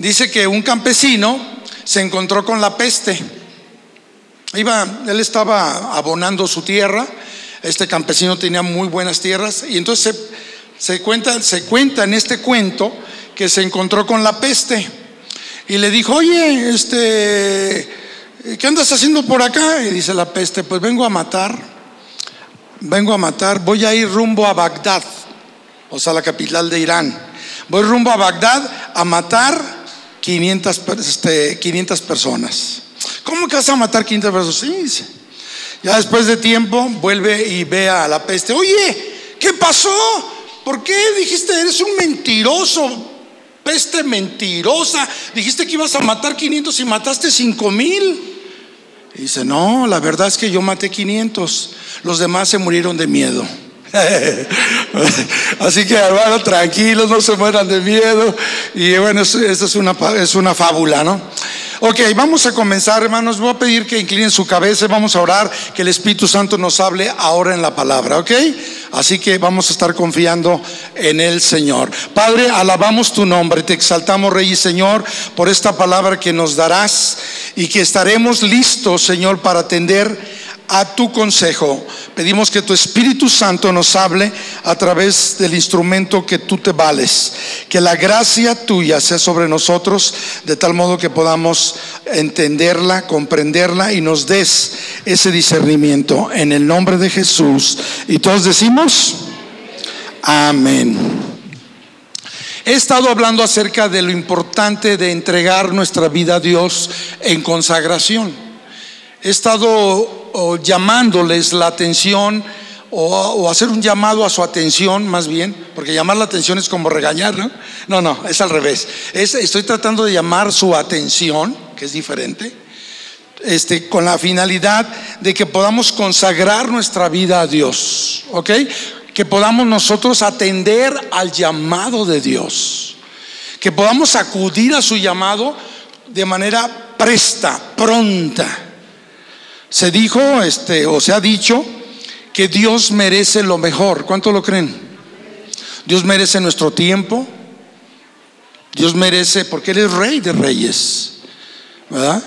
Dice que un campesino se encontró con la peste. Iba, él estaba abonando su tierra. Este campesino tenía muy buenas tierras y entonces se, se cuenta, se cuenta en este cuento que se encontró con la peste y le dijo, oye, este, ¿qué andas haciendo por acá? Y dice la peste, pues vengo a matar, vengo a matar, voy a ir rumbo a Bagdad, o sea, la capital de Irán. Voy rumbo a Bagdad a matar 500, este, 500 personas. ¿Cómo que vas a matar 500 personas? Sí. Ya después de tiempo vuelve y ve a la peste. Oye, ¿qué pasó? ¿Por qué dijiste eres un mentiroso? Peste mentirosa. Dijiste que ibas a matar 500 y mataste 5 mil. Y dice, no, la verdad es que yo maté 500. Los demás se murieron de miedo. Así que hermano, tranquilos, no se mueran de miedo. Y bueno, esto es una, es una fábula, ¿no? Ok, vamos a comenzar, hermanos. Voy a pedir que inclinen su cabeza, vamos a orar, que el Espíritu Santo nos hable ahora en la palabra, ¿ok? Así que vamos a estar confiando en el Señor. Padre, alabamos tu nombre, te exaltamos, Rey y Señor, por esta palabra que nos darás y que estaremos listos, Señor, para atender a tu consejo. Pedimos que tu Espíritu Santo nos hable a través del instrumento que tú te vales. Que la gracia tuya sea sobre nosotros de tal modo que podamos entenderla, comprenderla y nos des ese discernimiento en el nombre de Jesús. Y todos decimos, amén. He estado hablando acerca de lo importante de entregar nuestra vida a Dios en consagración. He estado o llamándoles la atención o, hacer un llamado a su atención más bien, porque llamar la atención es como regañar, ¿no? No, no, es al revés. estoy tratando de llamar su atención, que es diferente, este, con la finalidad de que podamos consagrar nuestra vida a Dios, ¿ok? Que podamos nosotros atender al llamado de Dios, que podamos acudir a su llamado de manera presta, pronta. Se dijo, este, o se ha dicho, que Dios merece lo mejor. ¿Cuánto lo creen? Dios merece nuestro tiempo. Dios merece, porque Él es rey de reyes. ¿Verdad?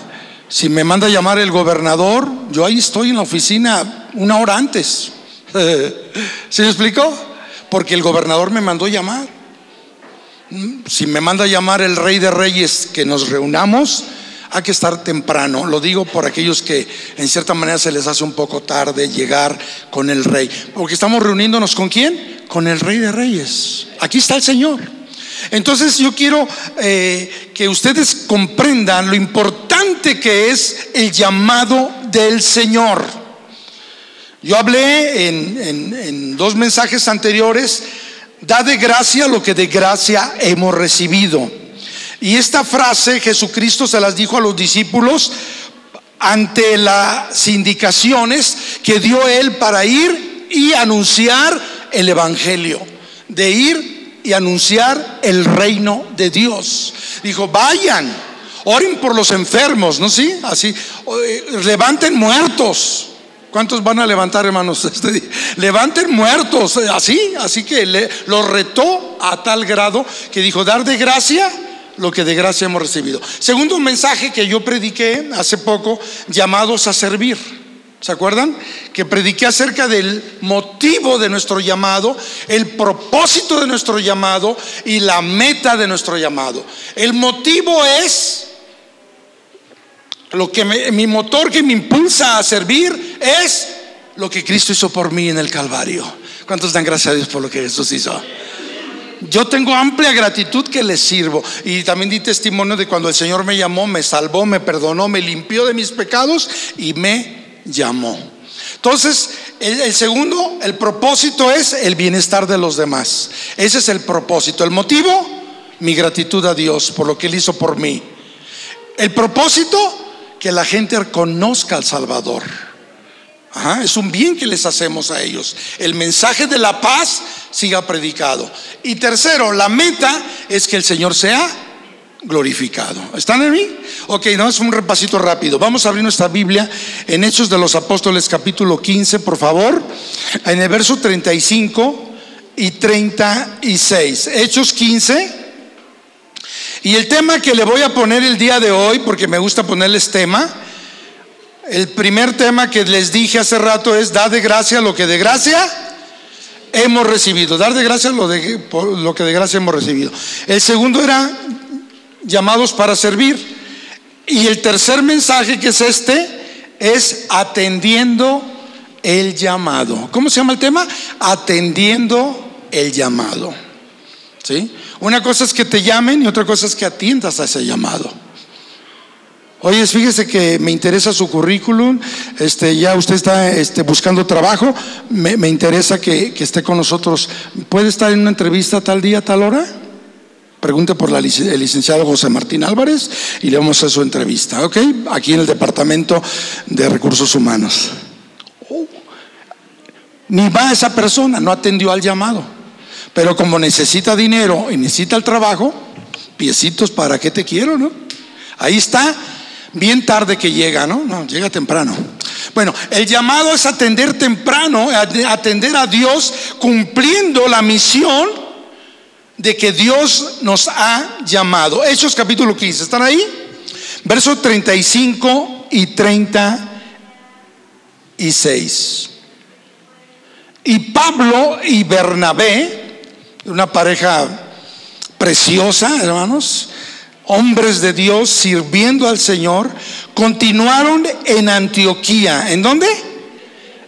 Si me manda a llamar el gobernador, yo ahí estoy en la oficina una hora antes. ¿Se me explicó? Porque el gobernador me mandó llamar. Si me manda a llamar el rey de reyes que nos reunamos, hay que estar temprano. Lo digo por aquellos que en cierta manera se les hace un poco tarde llegar con el rey. Porque estamos reuniéndonos con quién? Con el rey de reyes. Aquí está el Señor. Entonces yo quiero eh, que ustedes comprendan lo importante que es el llamado del Señor. Yo hablé en, en dos mensajes anteriores, da de gracia lo que de gracia hemos recibido. Y esta frase Jesucristo se las dijo a los discípulos ante las indicaciones que dio él para ir y anunciar el Evangelio, de ir y anunciar el reino de Dios. Dijo, vayan, oren por los enfermos, ¿no? Sí, así, eh, levanten muertos. ¿Cuántos van a levantar, hermanos? Este levanten muertos, así, así que le, los retó a tal grado que dijo, dar de gracia lo que de gracia hemos recibido. Segundo mensaje que yo prediqué hace poco, llamados a servir. ¿Se acuerdan? Que prediqué acerca del motivo de nuestro llamado, el propósito de nuestro llamado y la meta de nuestro llamado. El motivo es lo que mi motor que me impulsa a servir es lo que Cristo hizo por mí en el Calvario. ¿Cuántos dan gracias a Dios por lo que Jesús hizo? Yo tengo amplia gratitud que le sirvo. Y también di testimonio de cuando el Señor me llamó, me salvó, me perdonó, me limpió de mis pecados y me llamó. Entonces, el, segundo, el propósito es el bienestar de los demás. Ese es el propósito. El motivo, mi gratitud a Dios por lo que Él hizo por mí. El propósito, que la gente conozca al Salvador es un bien que les hacemos a ellos. El mensaje de la paz siga predicado. Y tercero, la meta es que el Señor sea glorificado. ¿Están en mí? Ok, no, es un repasito rápido. Vamos a abrir nuestra Biblia en Hechos de los Apóstoles capítulo 15, por favor, en el verso 35 y 36. Hechos 15. Y el tema que le voy a poner el día de hoy, porque me gusta ponerles tema, el primer tema que les dije hace rato es, da de gracia lo que de gracia hemos recibido. Dar de gracia lo, de, lo que de gracia hemos recibido. El segundo era llamados para servir. Y el tercer mensaje que es este es atendiendo el llamado. ¿Cómo se llama el tema? Atendiendo el llamado. ¿Sí? Una cosa es que te llamen y otra cosa es que atiendas a ese llamado. Oye, fíjese que me interesa su currículum, este, ya usted está este, buscando trabajo, me, interesa que, esté con nosotros. ¿Puede estar en una entrevista tal día, tal hora? Pregunte por el licenciado José Martín Álvarez y le vamos a hacer su entrevista, ¿ok? Aquí en el Departamento de Recursos Humanos. Oh. Ni va esa persona, no atendió al llamado. Pero como necesita dinero y necesita el trabajo, piecitos, ¿para qué te quiero, no? Ahí está bien tarde que llega, ¿no? No, llega temprano. Bueno, el llamado es atender temprano, atender a Dios cumpliendo la misión de que Dios nos ha llamado. Hechos capítulo 15, ¿están ahí? Versos 35 y 36. Y Pablo y Bernabé, una pareja preciosa, hermanos, hombres de Dios sirviendo al Señor, continuaron en Antioquía. ¿En dónde?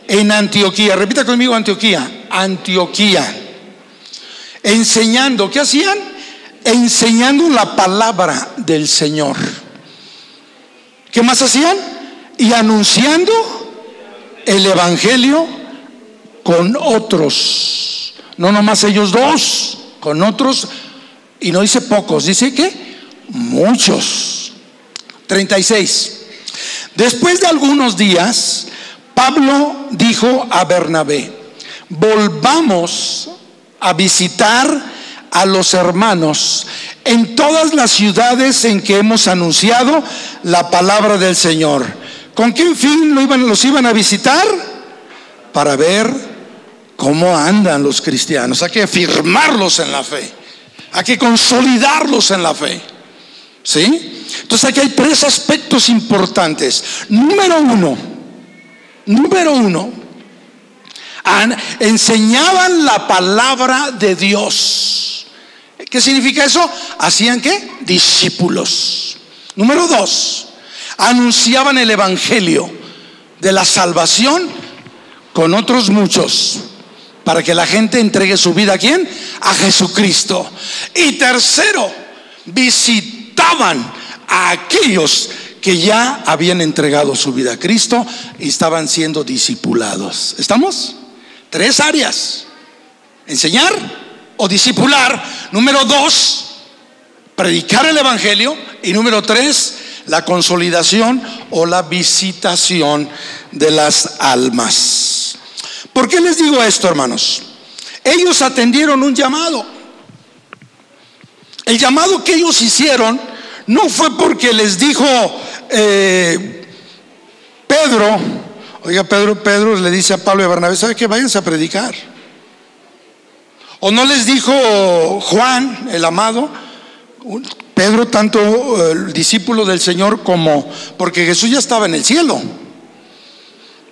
En Antioquía. Repita conmigo Antioquía. Antioquía. Enseñando. ¿Qué hacían? Enseñando la palabra del Señor. ¿Qué más hacían? Y anunciando el Evangelio con otros. No nomás ellos dos, con otros. Y no dice pocos, dice que Muchos. 36. Después de algunos días, Pablo dijo a Bernabé, volvamos a visitar a los hermanos en todas las ciudades en que hemos anunciado la palabra del Señor. ¿Con qué fin los iban a visitar? Para ver cómo andan los cristianos. Hay que afirmarlos en la fe. Hay que consolidarlos en la fe. ¿Sí? Entonces aquí hay tres aspectos importantes. Número uno, número uno, enseñaban la palabra de Dios. ¿Qué significa eso? Hacían qué? Discípulos. Número dos, anunciaban el Evangelio de la salvación con otros muchos para que la gente entregue su vida a quién? A Jesucristo. Y tercero, visitaban a aquellos que ya habían entregado su vida a Cristo y estaban siendo discipulados. ¿Estamos? Tres áreas. Enseñar o discipular. Número dos, predicar el Evangelio. Y número tres, la consolidación o la visitación de las almas. ¿Por qué les digo esto, hermanos? Ellos atendieron un llamado. El llamado que ellos hicieron no fue porque les dijo eh, Pedro, oiga Pedro, Pedro le dice a Pablo y a Bernabé, ¿sabe que Váyanse a predicar. O no les dijo Juan, el amado, Pedro, tanto eh, discípulo del Señor como, porque Jesús ya estaba en el cielo.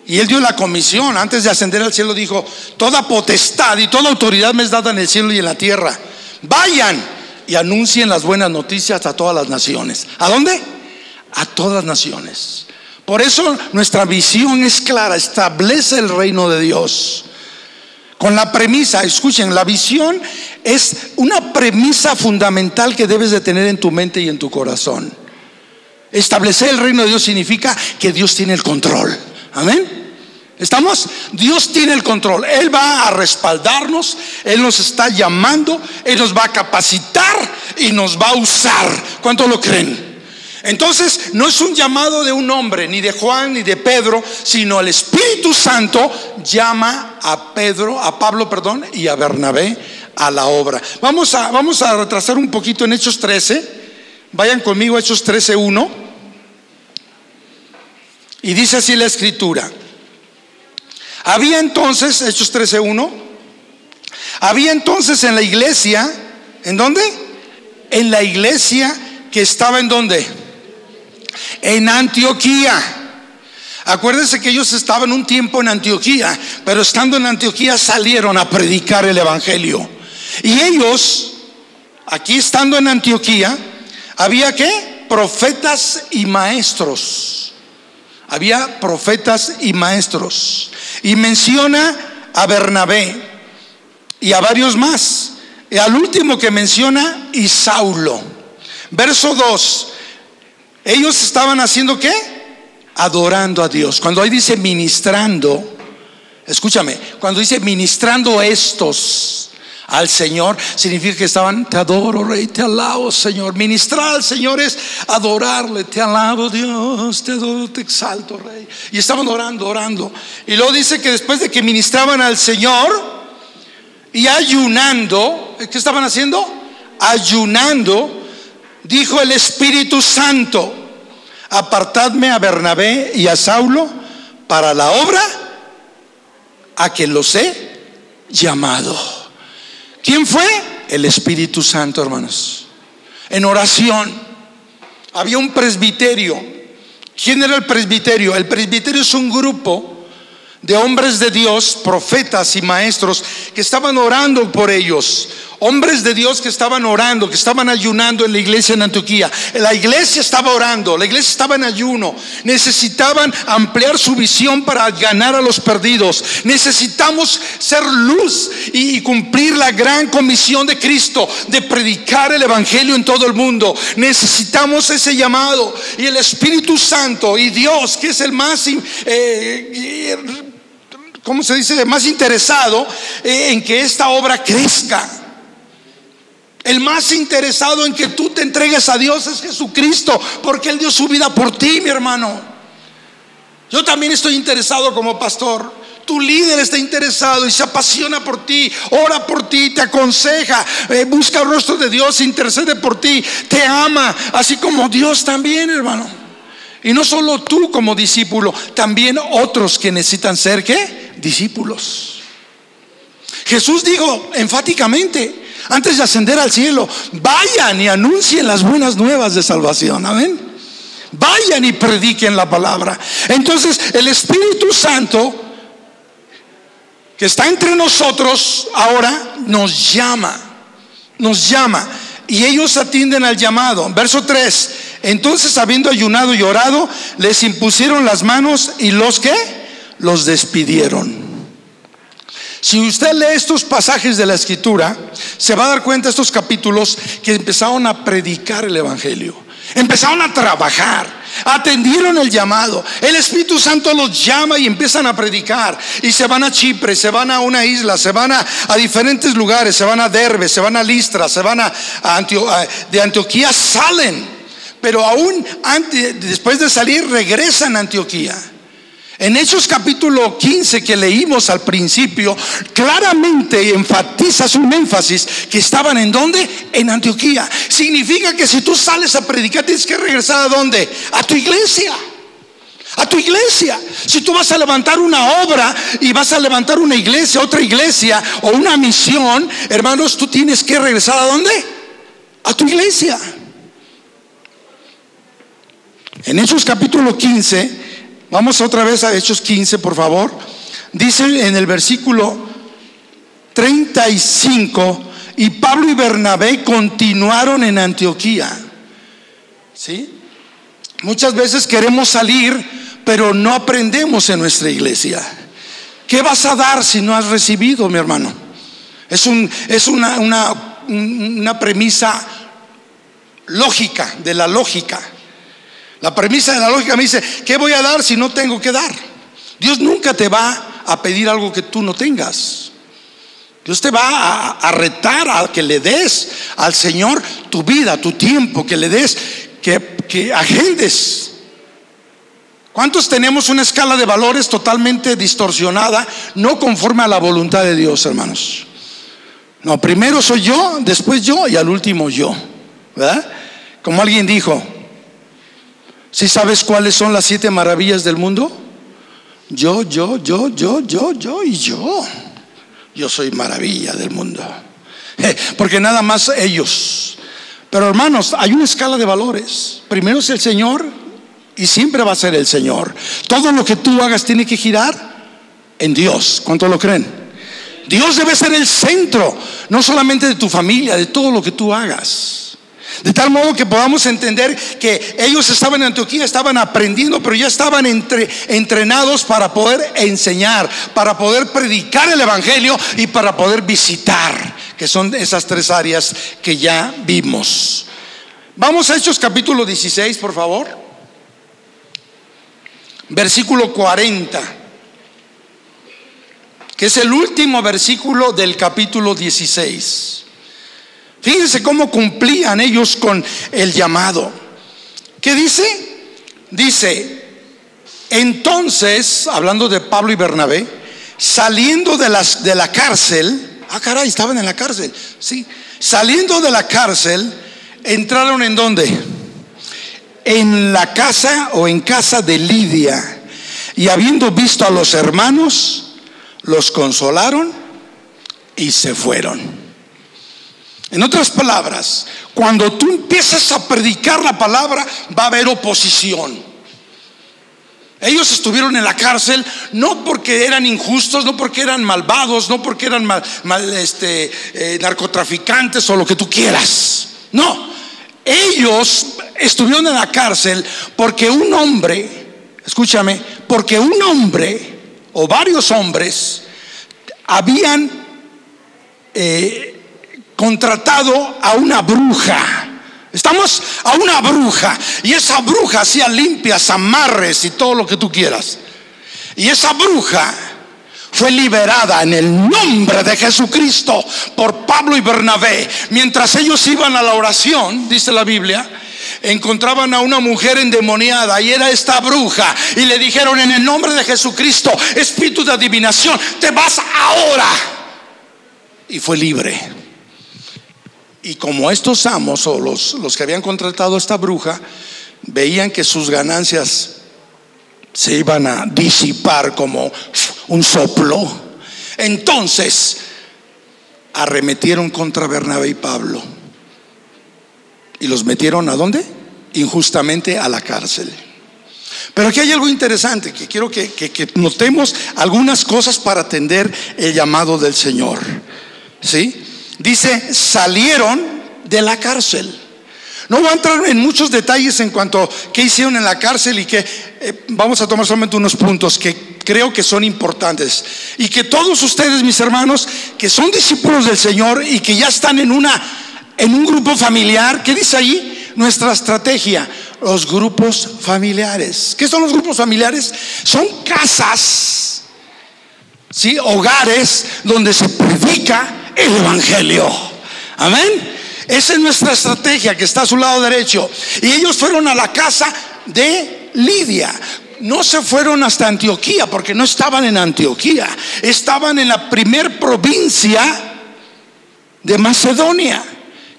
Y él dio la comisión, antes de ascender al cielo dijo, toda potestad y toda autoridad me es dada en el cielo y en la tierra. Vayan y anuncien las buenas noticias a todas las naciones. ¿A dónde? A todas naciones. Por eso nuestra visión es clara, establece el reino de Dios. Con la premisa, escuchen, la visión es una premisa fundamental que debes de tener en tu mente y en tu corazón. Establecer el reino de Dios significa que Dios tiene el control. Amén. ¿Estamos? Dios tiene el control. Él va a respaldarnos, Él nos está llamando, Él nos va a capacitar y nos va a usar. ¿Cuánto lo creen? Entonces, no es un llamado de un hombre, ni de Juan, ni de Pedro, sino el Espíritu Santo llama a Pedro, a Pablo, perdón, y a Bernabé a la obra. Vamos a, vamos a retrasar un poquito en Hechos 13. Vayan conmigo a Hechos 13, 1. Y dice así la escritura. Había entonces, Hechos 13.1, había entonces en la iglesia, ¿en dónde? en la iglesia que estaba en donde? En Antioquía. Acuérdense que ellos estaban un tiempo en Antioquía, pero estando en Antioquía salieron a predicar el Evangelio. Y ellos, aquí estando en Antioquía, había que profetas y maestros. Había profetas y maestros. Y menciona a Bernabé y a varios más. Y al último que menciona, y Saulo. Verso 2. Ellos estaban haciendo qué? Adorando a Dios. Cuando ahí dice ministrando, escúchame, cuando dice ministrando estos, al Señor, significa que estaban, te adoro, Rey, te alabo, Señor. Ministrar al Señor es adorarle, te alabo, Dios, te adoro, te exalto, Rey. Y estaban orando, orando. Y luego dice que después de que ministraban al Señor y ayunando, ¿qué estaban haciendo? Ayunando, dijo el Espíritu Santo, apartadme a Bernabé y a Saulo para la obra a que los he llamado. ¿Quién fue? El Espíritu Santo, hermanos. En oración. Había un presbiterio. ¿Quién era el presbiterio? El presbiterio es un grupo de hombres de Dios, profetas y maestros que estaban orando por ellos hombres de Dios que estaban orando, que estaban ayunando en la iglesia en Antioquía. La iglesia estaba orando, la iglesia estaba en ayuno. Necesitaban ampliar su visión para ganar a los perdidos. Necesitamos ser luz y, cumplir la gran comisión de Cristo de predicar el Evangelio en todo el mundo. Necesitamos ese llamado y el Espíritu Santo y Dios, que es el más... Eh, ¿Cómo se dice? Más interesado eh, en que esta obra crezca. El más interesado en que tú te entregues a Dios es Jesucristo, porque Él dio su vida por ti, mi hermano. Yo también estoy interesado como pastor. Tu líder está interesado y se apasiona por ti, ora por ti, te aconseja, eh, busca el rostro de Dios, intercede por ti, te ama, así como Dios también, hermano. Y no solo tú como discípulo, también otros que necesitan ser, ¿qué? Discípulos. Jesús dijo enfáticamente, antes de ascender al cielo, vayan y anuncien las buenas nuevas de salvación. Amén. Vayan y prediquen la palabra. Entonces el Espíritu Santo que está entre nosotros ahora nos llama, nos llama. Y ellos atienden al llamado. Verso 3. Entonces, habiendo ayunado y orado, les impusieron las manos y los que los despidieron. Si usted lee estos pasajes de la escritura, se va a dar cuenta estos capítulos que empezaron a predicar el Evangelio. Empezaron a trabajar, atendieron el llamado. El Espíritu Santo los llama y empiezan a predicar. Y se van a Chipre, se van a una isla, se van a, diferentes lugares, se van a Derbe, se van a Listra, se van a, de Antioquía, salen. Pero aún después de salir, regresan a Antioquía. En Hechos capítulo 15 que leímos al principio, claramente enfatiza un énfasis que estaban en dónde? En Antioquía. Significa que si tú sales a predicar tienes que regresar a dónde? A tu iglesia. A tu iglesia. Si tú vas a levantar una obra y vas a levantar una iglesia, otra iglesia o una misión, hermanos, tú tienes que regresar a dónde? A tu iglesia. En Hechos capítulo 15 Vamos otra vez a Hechos 15, por favor. Dice en el versículo 35, y Pablo y Bernabé continuaron en Antioquía. ¿Sí? Muchas veces queremos salir, pero no aprendemos en nuestra iglesia. ¿Qué vas a dar si no has recibido, mi hermano? Es, un, es una, una, una premisa lógica, de la lógica. La premisa de la lógica me dice, ¿qué voy a dar si no tengo que dar? Dios nunca te va a pedir algo que tú no tengas. Dios te va a, retar a que le des al Señor tu vida, tu tiempo, que le des, que, que agendes. ¿Cuántos tenemos una escala de valores totalmente distorsionada, no conforme a la voluntad de Dios, hermanos? No, primero soy yo, después yo y al último yo. ¿Verdad? Como alguien dijo, ¿Sí sabes cuáles son las siete maravillas del mundo? Yo, yo, yo, yo, yo, yo y yo. Yo soy maravilla del mundo. Porque nada más ellos. Pero hermanos, hay una escala de valores. Primero es el Señor y siempre va a ser el Señor. Todo lo que tú hagas tiene que girar en Dios. ¿Cuánto lo creen? Dios debe ser el centro, no solamente de tu familia, de todo lo que tú hagas. De tal modo que podamos entender que ellos estaban en Antioquía, estaban aprendiendo, pero ya estaban entre, entrenados para poder enseñar, para poder predicar el Evangelio y para poder visitar, que son esas tres áreas que ya vimos. Vamos a Hechos capítulo 16, por favor. Versículo 40, que es el último versículo del capítulo 16. Fíjense cómo cumplían ellos con el llamado. ¿Qué dice? Dice, entonces, hablando de Pablo y Bernabé, saliendo de, las, de la cárcel, ah caray, estaban en la cárcel, sí, saliendo de la cárcel, entraron en dónde? En la casa o en casa de Lidia. Y habiendo visto a los hermanos, los consolaron y se fueron. En otras palabras, cuando tú empiezas a predicar la palabra, va a haber oposición. Ellos estuvieron en la cárcel no porque eran injustos, no porque eran malvados, no porque eran mal, este, eh, narcotraficantes o lo que tú quieras. No, ellos estuvieron en la cárcel porque un hombre, escúchame, porque un hombre o varios hombres habían eh, contratado a una bruja. Estamos a una bruja. Y esa bruja hacía limpias, amarres y todo lo que tú quieras. Y esa bruja fue liberada en el nombre de Jesucristo por Pablo y Bernabé. Mientras ellos iban a la oración, dice la Biblia, encontraban a una mujer endemoniada y era esta bruja y le dijeron en el nombre de Jesucristo, espíritu de adivinación, te vas ahora. Y fue libre. Y como estos amos o los, los que habían contratado a esta bruja veían que sus ganancias se iban a disipar como un soplo, entonces arremetieron contra Bernabé y Pablo y los metieron a dónde? Injustamente a la cárcel. Pero aquí hay algo interesante que quiero que, que notemos algunas cosas para atender el llamado del Señor. ¿Sí? Dice, salieron de la cárcel. No voy a entrar en muchos detalles en cuanto a qué hicieron en la cárcel y que eh, vamos a tomar solamente unos puntos que creo que son importantes. Y que todos ustedes, mis hermanos, que son discípulos del Señor y que ya están en una en un grupo familiar, ¿qué dice ahí? Nuestra estrategia, los grupos familiares. ¿Qué son los grupos familiares? Son casas, ¿sí? hogares donde se predica el Evangelio. Amén. Esa es nuestra estrategia que está a su lado derecho. Y ellos fueron a la casa de Lidia. No se fueron hasta Antioquía porque no estaban en Antioquía. Estaban en la primer provincia de Macedonia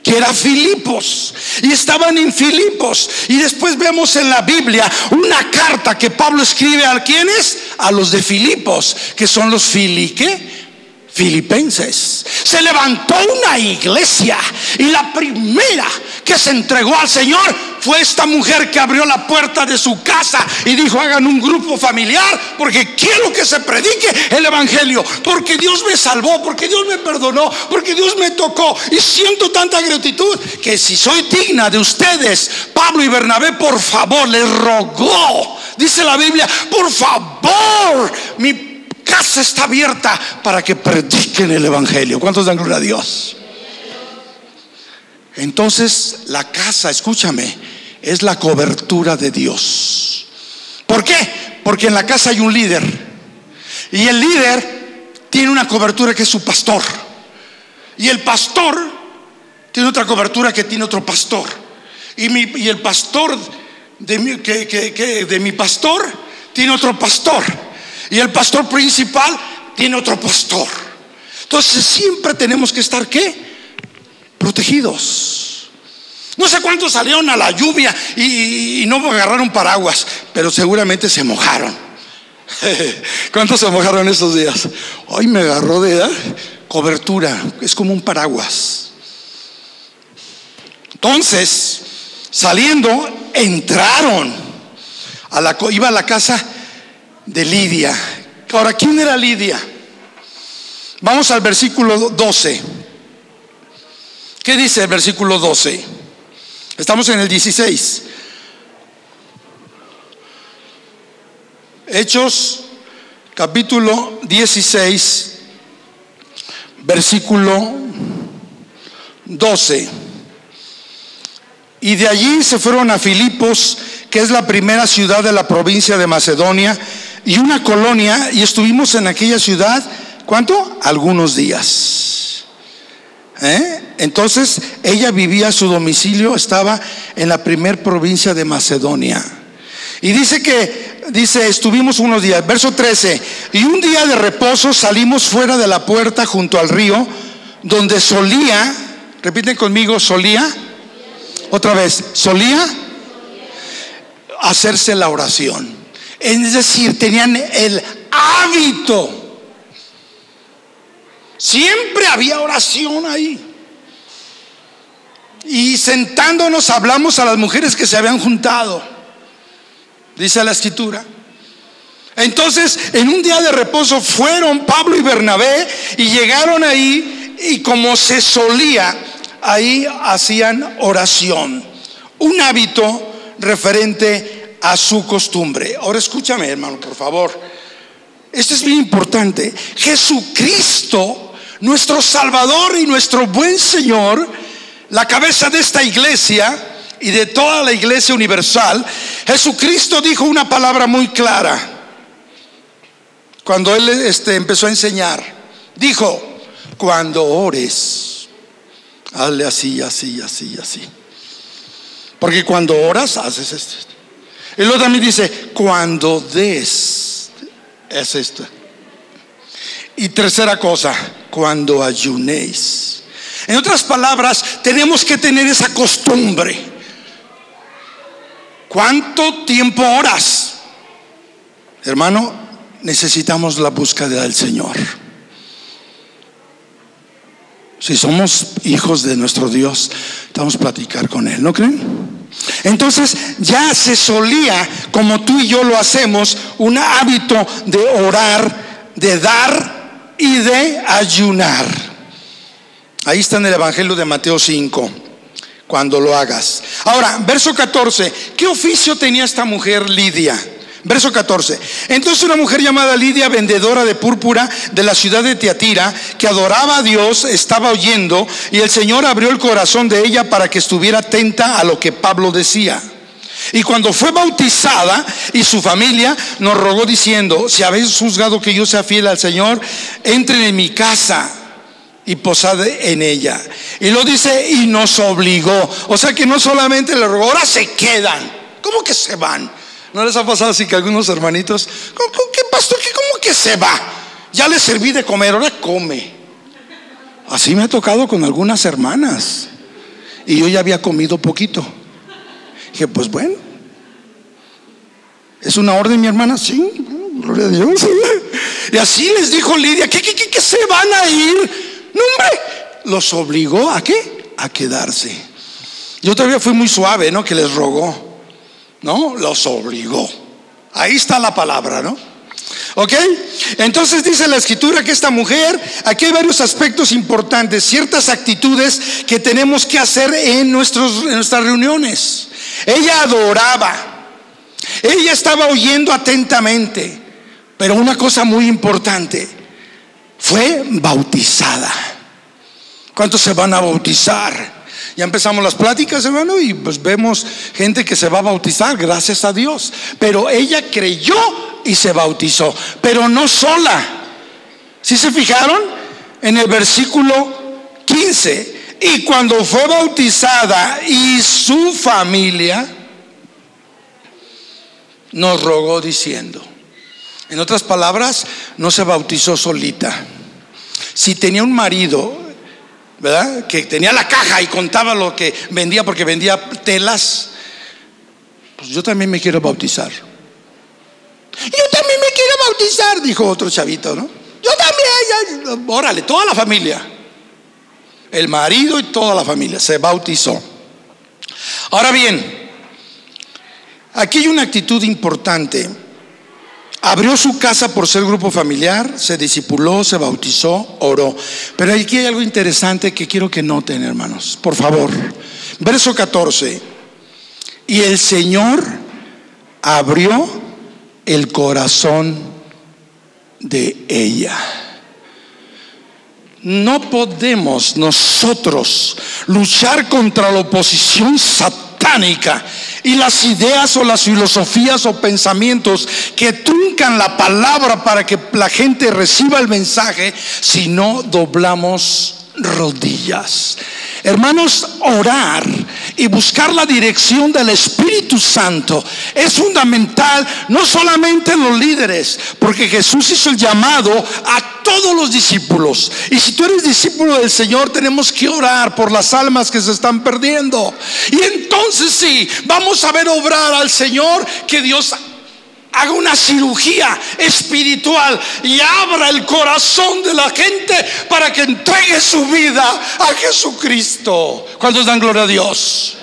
que era Filipos. Y estaban en Filipos. Y después vemos en la Biblia una carta que Pablo escribe a quienes? A los de Filipos, que son los filique filipenses. Se levantó una iglesia y la primera que se entregó al Señor fue esta mujer que abrió la puerta de su casa y dijo, hagan un grupo familiar porque quiero que se predique el Evangelio, porque Dios me salvó, porque Dios me perdonó, porque Dios me tocó y siento tanta gratitud que si soy digna de ustedes, Pablo y Bernabé, por favor, les rogó, dice la Biblia, por favor, mi casa está abierta para que prediquen el Evangelio. ¿Cuántos dan gloria a Dios? Entonces la casa, escúchame, es la cobertura de Dios. ¿Por qué? Porque en la casa hay un líder. Y el líder tiene una cobertura que es su pastor. Y el pastor tiene otra cobertura que tiene otro pastor. Y, mi, y el pastor de mi, que, de mi pastor tiene otro pastor. Y el pastor principal tiene otro pastor. Entonces siempre tenemos que estar qué? Protegidos. No sé cuántos salieron a la lluvia y, no agarraron paraguas, pero seguramente se mojaron. ¿Cuántos se mojaron estos días? Hoy me agarró de cobertura, es como un paraguas. Entonces, saliendo, entraron. A la, iba a la casa de Lidia. Ahora, ¿quién era Lidia? Vamos al versículo 12. ¿Qué dice el versículo 12? Estamos en el 16. Hechos capítulo 16, versículo 12. Y de allí se fueron a Filipos, que es la primera ciudad de la provincia de Macedonia, y una colonia, y estuvimos en aquella ciudad, ¿cuánto? Algunos días. ¿Eh? Entonces ella vivía, su domicilio estaba en la primer provincia de Macedonia. Y dice que, dice, estuvimos unos días, verso 13, y un día de reposo salimos fuera de la puerta junto al río, donde solía, repiten conmigo, solía, otra vez, solía hacerse la oración. Es decir, tenían el hábito. Siempre había oración ahí. Y sentándonos hablamos a las mujeres que se habían juntado, dice la escritura. Entonces, en un día de reposo fueron Pablo y Bernabé y llegaron ahí y como se solía, ahí hacían oración. Un hábito referente a su costumbre. Ahora escúchame, hermano, por favor. Esto es bien importante. Jesucristo, nuestro Salvador y nuestro buen Señor, la cabeza de esta iglesia y de toda la iglesia universal, Jesucristo dijo una palabra muy clara cuando él este, empezó a enseñar. Dijo, cuando ores, hazle así, así, así, así. Porque cuando oras, haces esto. Y luego también dice, cuando des, es esto. Y tercera cosa, cuando ayunéis. En otras palabras, tenemos que tener esa costumbre. ¿Cuánto tiempo oras? Hermano, necesitamos la búsqueda del Señor. Si somos hijos de nuestro Dios, vamos a platicar con Él, ¿no creen? Entonces ya se solía, como tú y yo lo hacemos, un hábito de orar, de dar y de ayunar. Ahí está en el Evangelio de Mateo 5, cuando lo hagas. Ahora, verso 14, ¿qué oficio tenía esta mujer Lidia? Verso 14. Entonces una mujer llamada Lidia, vendedora de púrpura de la ciudad de Tiatira, que adoraba a Dios, estaba oyendo y el Señor abrió el corazón de ella para que estuviera atenta a lo que Pablo decía. Y cuando fue bautizada y su familia nos rogó diciendo, si habéis juzgado que yo sea fiel al Señor, entren en mi casa y posade en ella. Y lo dice y nos obligó. O sea que no solamente le rogó, ahora se quedan. ¿Cómo que se van? ¿No les ha pasado así que algunos hermanitos, ¿qué pastor? ¿Qué, ¿Cómo que se va? Ya le serví de comer, ahora come. Así me ha tocado con algunas hermanas. Y yo ya había comido poquito. Dije, pues bueno. ¿Es una orden, mi hermana? Sí, gloria a Dios. Y así les dijo Lidia, ¿qué, qué, qué, qué se van a ir? No, hombre, los obligó a qué? A quedarse. Yo todavía fui muy suave, ¿no? Que les rogó. No, los obligó. Ahí está la palabra, ¿no? ¿Ok? Entonces dice la escritura que esta mujer, aquí hay varios aspectos importantes, ciertas actitudes que tenemos que hacer en, en nuestras reuniones. Ella adoraba, ella estaba oyendo atentamente, pero una cosa muy importante, fue bautizada. ¿Cuántos se van a bautizar? Ya empezamos las pláticas, hermano, y pues vemos gente que se va a bautizar, gracias a Dios. Pero ella creyó y se bautizó, pero no sola. Si se fijaron? En el versículo 15. Y cuando fue bautizada y su familia, nos rogó diciendo, en otras palabras, no se bautizó solita. Si tenía un marido, ¿verdad? Que tenía la caja y contaba lo que vendía porque vendía telas, pues yo también me quiero bautizar. Yo también me quiero bautizar, dijo otro chavito, ¿no? Yo también, órale, toda la familia. El marido y toda la familia se bautizó. Ahora bien, aquí hay una actitud importante. Abrió su casa por ser grupo familiar, se discipuló, se bautizó, oró. Pero aquí hay algo interesante que quiero que noten, hermanos. Por favor. Verso 14. Y el Señor abrió el corazón de ella. No podemos nosotros luchar contra la oposición satánica y las ideas o las filosofías o pensamientos que truncan la palabra para que la gente reciba el mensaje si no doblamos rodillas. Hermanos, orar y buscar la dirección del Espíritu Santo es fundamental, no solamente en los líderes, porque Jesús hizo el llamado a todos los discípulos. Y si tú eres discípulo del Señor, tenemos que orar por las almas que se están perdiendo. Y entonces sí, vamos a ver obrar al Señor que Dios haga una cirugía espiritual y abra el corazón de la gente para que entregue su vida a Jesucristo. ¿Cuántos dan gloria a Dios?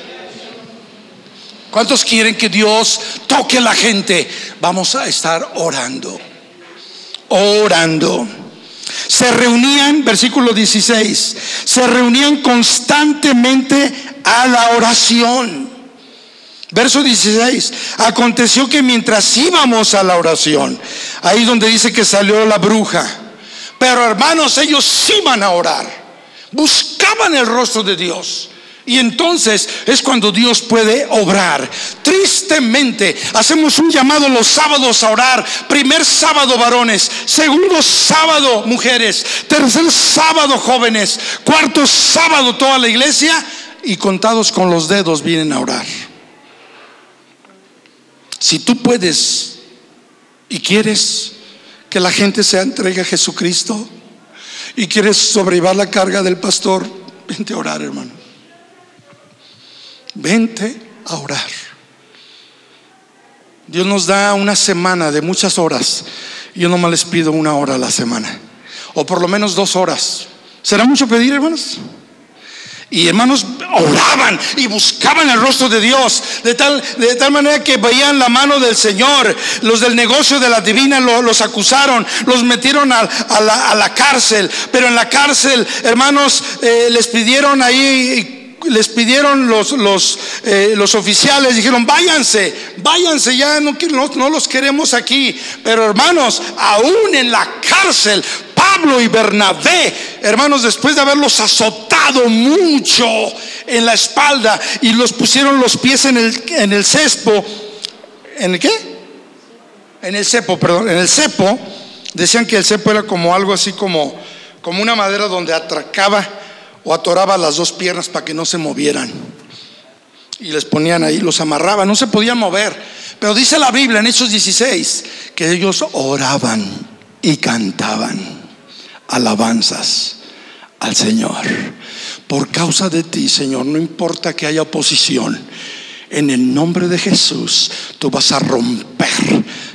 ¿Cuántos quieren que Dios toque a la gente? Vamos a estar orando. Orando. Se reunían, versículo 16, se reunían constantemente a la oración Verso 16. Aconteció que mientras íbamos a la oración, ahí donde dice que salió la bruja, pero hermanos, ellos iban a orar, buscaban el rostro de Dios. Y entonces es cuando Dios puede obrar. Tristemente hacemos un llamado los sábados a orar. Primer sábado varones, segundo sábado mujeres, tercer sábado jóvenes, cuarto sábado toda la iglesia y contados con los dedos vienen a orar. Si tú puedes y quieres que la gente se entregue a Jesucristo y quieres sobrellevar la carga del pastor, vente a orar, hermano. Vente a orar. Dios nos da una semana de muchas horas. Yo nomás les pido una hora a la semana. O por lo menos dos horas. ¿Será mucho pedir, hermanos? Y hermanos oraban y buscaban el rostro de Dios de tal, de tal manera que veían la mano del Señor. Los del negocio de la divina los acusaron, los metieron a, la, cárcel. Pero en la cárcel, hermanos, eh, les pidieron ahí les pidieron los, los, eh, los, oficiales, dijeron, váyanse, váyanse, ya no, no, no, los queremos aquí. Pero hermanos, aún en la cárcel, Pablo y Bernabé, hermanos, después de haberlos azotado mucho en la espalda y los pusieron los pies en el, en el cespo, ¿en el qué? En el cepo, perdón, en el cepo, decían que el cepo era como algo así como, como una madera donde atracaba o atoraba las dos piernas para que no se movieran. Y les ponían ahí, los amarraban, no se podían mover. Pero dice la Biblia en Hechos 16 que ellos oraban y cantaban alabanzas al Señor. Por causa de ti, Señor, no importa que haya oposición, en el nombre de Jesús, tú vas a romper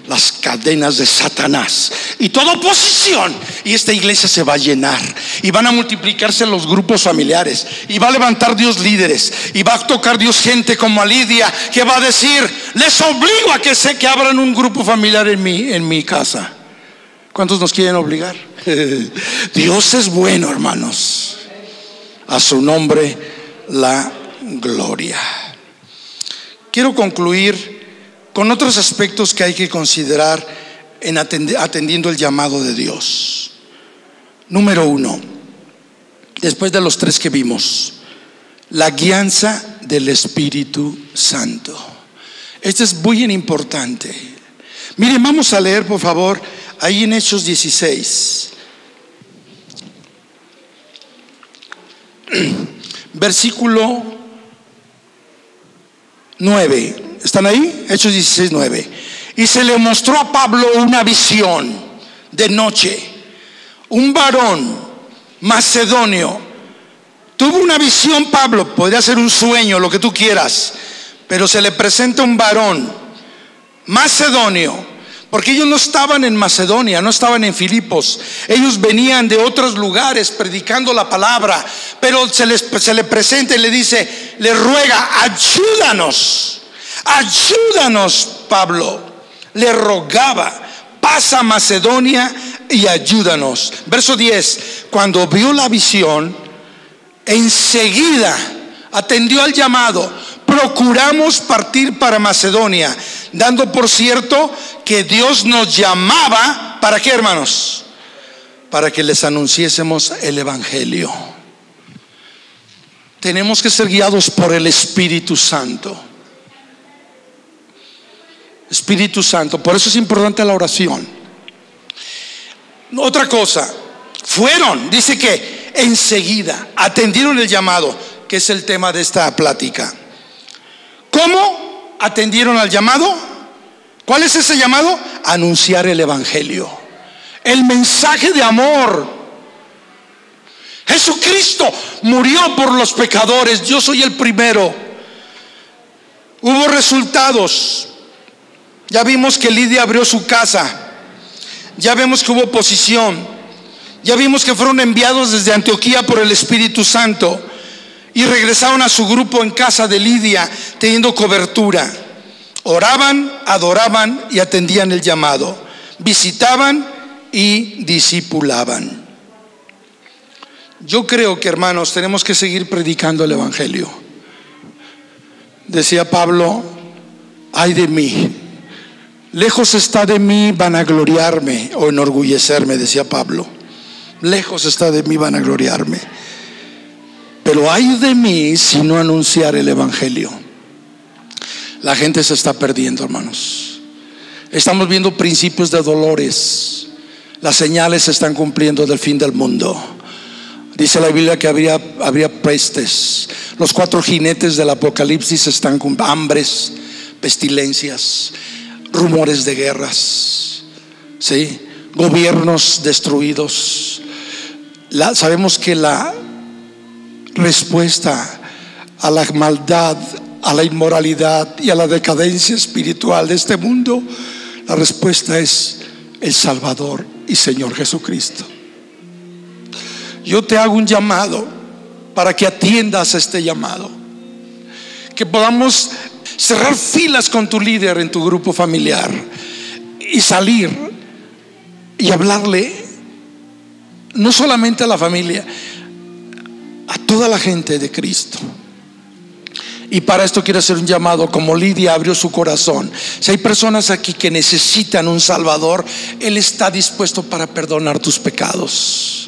las cadenas de Satanás y toda oposición. Y esta iglesia se va a llenar y van a multiplicarse los grupos familiares y va a levantar Dios líderes y va a tocar Dios gente como a Lidia que va a decir, les obligo a que sé que abran un grupo familiar en mi, en mi casa. ¿Cuántos nos quieren obligar? Dios es bueno, hermanos. A su nombre la gloria. Quiero concluir con otros aspectos que hay que considerar en atendiendo el llamado de Dios. Número uno, después de los tres que vimos, la guianza del Espíritu Santo. Este es muy importante. Miren, vamos a leer, por favor, ahí en Hechos 16. Versículo 9. ¿Están ahí? Hechos 16, 9. Y se le mostró a Pablo una visión de noche. Un varón macedonio. Tuvo una visión, Pablo, podría ser un sueño, lo que tú quieras, pero se le presenta un varón macedonio Porque ellos no estaban en Macedonia, no estaban en Filipos. Ellos venían de otros lugares predicando la palabra. Pero se, les, se le presenta y le dice, le ruega, ayúdanos. Ayúdanos, Pablo. Le rogaba, pasa a Macedonia y ayúdanos. Verso 10, cuando vio la visión, enseguida atendió al llamado, procuramos partir para Macedonia, dando por cierto que Dios nos llamaba, ¿para qué hermanos? Para que les anunciésemos el Evangelio. Tenemos que ser guiados por el Espíritu Santo. Espíritu Santo, por eso es importante la oración. Otra cosa, fueron, dice que enseguida atendieron el llamado, que es el tema de esta plática. ¿Cómo atendieron al llamado? ¿Cuál es ese llamado? Anunciar el Evangelio, el mensaje de amor. Jesucristo murió por los pecadores, yo soy el primero. Hubo resultados. Ya vimos que Lidia abrió su casa. Ya vemos que hubo oposición. Ya vimos que fueron enviados desde Antioquía por el Espíritu Santo y regresaron a su grupo en casa de Lidia teniendo cobertura. Oraban, adoraban y atendían el llamado. Visitaban y discipulaban. Yo creo que hermanos tenemos que seguir predicando el Evangelio. Decía Pablo, ay de mí Lejos está de mí vanagloriarme o enorgullecerme, decía Pablo. Lejos está de mí vanagloriarme. Pero hay de mí si no anunciar el Evangelio. La gente se está perdiendo, hermanos. Estamos viendo principios de dolores. Las señales se están cumpliendo del fin del mundo. Dice la Biblia que habría, habría pestes. Los cuatro jinetes del Apocalipsis están con hambres, pestilencias rumores de guerras, ¿sí? gobiernos destruidos. sabemos que la respuesta a la maldad, a la inmoralidad y a la decadencia espiritual de este mundo, la respuesta es el Salvador y Señor Jesucristo. Yo te hago un llamado para que atiendas este llamado, que podamos cerrar filas con tu líder en tu grupo familiar y salir y hablarle no solamente a la familia, a toda la gente de Cristo. Y para esto quiero hacer un llamado, como Lidia abrió su corazón. Si hay personas aquí que necesitan un Salvador, Él está dispuesto para perdonar tus pecados.